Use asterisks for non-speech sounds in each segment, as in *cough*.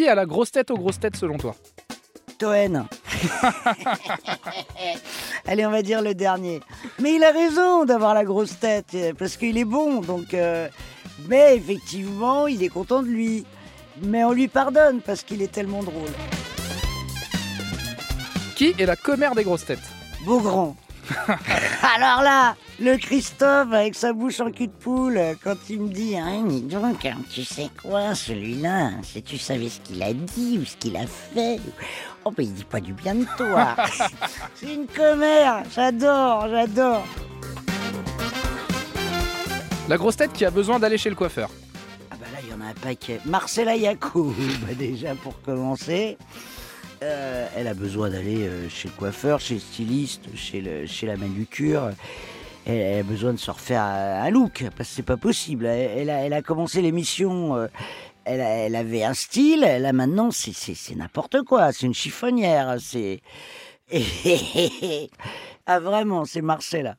Qui a la grosse tête aux grosses têtes selon toi Toen. *laughs* Allez, on va dire le dernier. Mais il a raison d'avoir la grosse tête, euh, parce qu'il est bon, donc... euh, Mais effectivement, il est content de lui. Mais on lui pardonne, parce qu'il est tellement drôle. Qui est la commère des grosses têtes? Beaugrand. *laughs* Alors là, le Christophe avec sa bouche en cul de poule, quand il me dit hein, dis donc, hein, tu sais quoi, celui-là, si tu savais ce qu'il a dit ou ce qu'il a fait. Oh, mais il dit pas du bien de toi. *laughs* *laughs* C'est une commère, j'adore, j'adore. La grosse tête qui a besoin d'aller chez le coiffeur. Ah bah là, il y en a un paquet. Marcella Yacoub, bah déjà pour commencer. Euh, elle a besoin d'aller euh, chez le coiffeur, chez le styliste, chez, le, chez la manucure. Elle, a besoin de se refaire un look, parce que c'est pas possible. Elle, a, elle a commencé l'émission, euh, elle, elle avait un style, là maintenant c'est n'importe quoi, c'est une chiffonnière, c'est... *laughs* ah vraiment, c'est Marcella.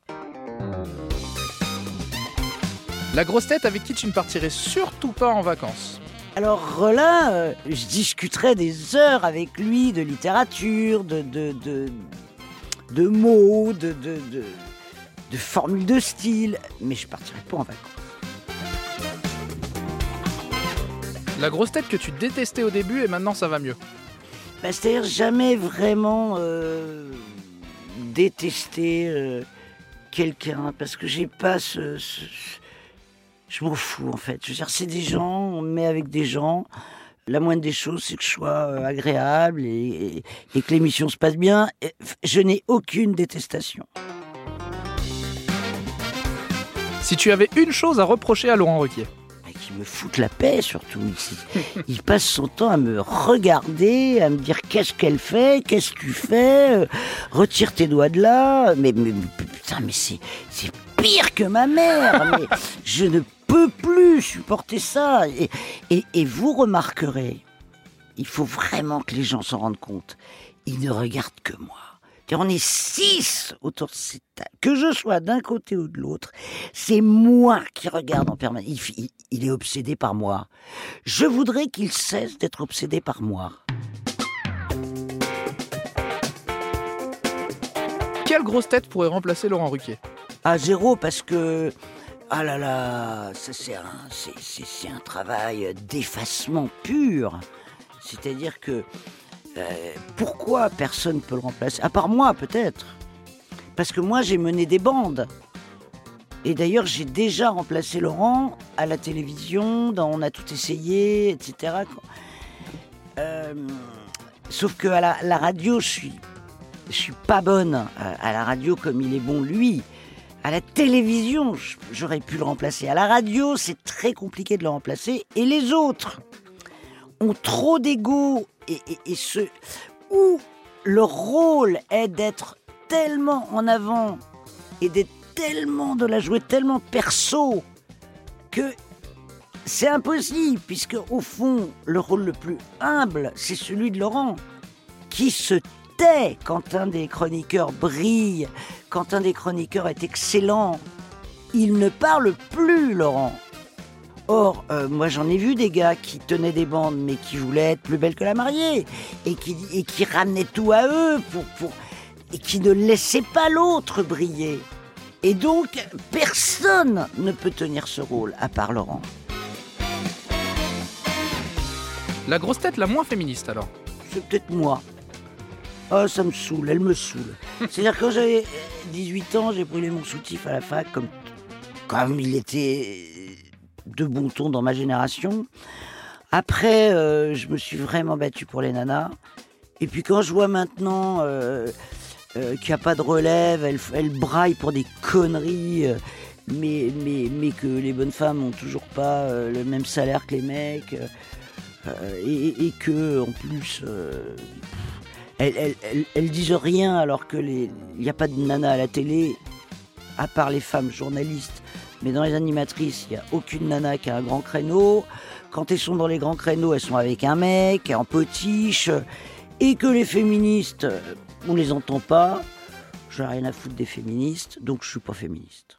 La grosse tête avec qui tu ne partirais surtout pas en vacances. Alors Rollin, euh, je discuterais des heures avec lui de littérature, de, de, de, de mots, de, de, de, de formules de style, mais je partirais pas en vacances. La grosse tête que tu détestais au début et maintenant ça va mieux. Bah, C'est-à-dire jamais vraiment euh, détester euh, quelqu'un, parce que j'ai pas ce... ce- Je m'en fous en fait. Je veux dire, c'est des gens, on me met avec des gens. La moindre des choses, c'est que je sois euh, agréable et, et- et que l'émission se passe bien. Et je n'ai aucune détestation. Si tu avais une chose à reprocher à Laurent Ruquier. Mais qui me foutent la paix surtout. Il, il passe son temps à me regarder, à me dire qu'est-ce qu'elle fait, qu'est-ce que tu fais, euh, retire tes doigts de là. Mais, putain, mais c'est c'est pire que ma mère. Mais *laughs* je ne peux plus supporter ça. Et, et, et vous remarquerez, il faut vraiment que les gens s'en rendent compte. Ils ne regardent que moi. C'est-à-dire, On est six autour de cette table. Que je sois d'un côté ou de l'autre, c'est moi qui regarde en permanence. Il, il- il est obsédé par moi. Je voudrais qu'il cesse d'être obsédé par moi. Quelle grosse tête pourrait remplacer Laurent Ruquier? À zéro, parce que. Ah là là, c'est un, travail d'effacement pur. C'est-à-dire que. euh, pourquoi personne ne peut le remplacer? À part moi, peut-être. Parce que moi, j'ai mené des bandes. Et d'ailleurs, j'ai déjà remplacé Laurent à la télévision, dans On a tout essayé, etc. Euh, sauf que la, radio, je suis, suis pas bonne à la radio comme il est bon lui. À la télévision, j'aurais pu le remplacer. À la radio, c'est très compliqué de le remplacer. Et les autres ont trop d'ego et ce où leur rôle est d'être tellement en avant et d'être tellement de la jouer tellement perso que c'est impossible puisque au fond le rôle le plus humble c'est celui de Laurent qui se tait quand un des chroniqueurs brille, quand un des chroniqueurs est excellent. Il ne parle plus, Laurent. Or, euh, moi j'en ai vu des gars qui tenaient des bandes mais qui voulaient être plus belles que la mariée et qui, et qui ramenaient tout à eux pour, pour, et qui ne laissaient pas l'autre briller. Et donc, personne ne peut tenir ce rôle à part Laurent. La grosse tête la moins féministe alors C'est peut-être moi. Oh, ça me saoule, elle me saoule. *laughs* C'est-à-dire quand j'avais 18 ans, j'ai brûlé mon soutif à la fac comme, comme il était de bon ton dans ma génération. Après, euh, je me suis vraiment battu pour les nanas. Et puis quand je vois maintenant euh, euh, qu'il n'y a pas de relève, elle, braille pour des conneries, euh, mais, mais, mais que les bonnes femmes n'ont toujours pas euh, le même salaire que les mecs. euh, euh, et, et que en plus euh, elles, disent rien alors que il n'y a pas de nana à la télé à part les femmes journalistes. Mais dans les animatrices il n'y a aucune nana qui a un grand créneau. Quand elles sont dans les grands créneaux elles sont avec un mec en potiche. Et que les féministes euh, on les entend pas. J'ai rien à foutre des féministes donc je suis pas féministe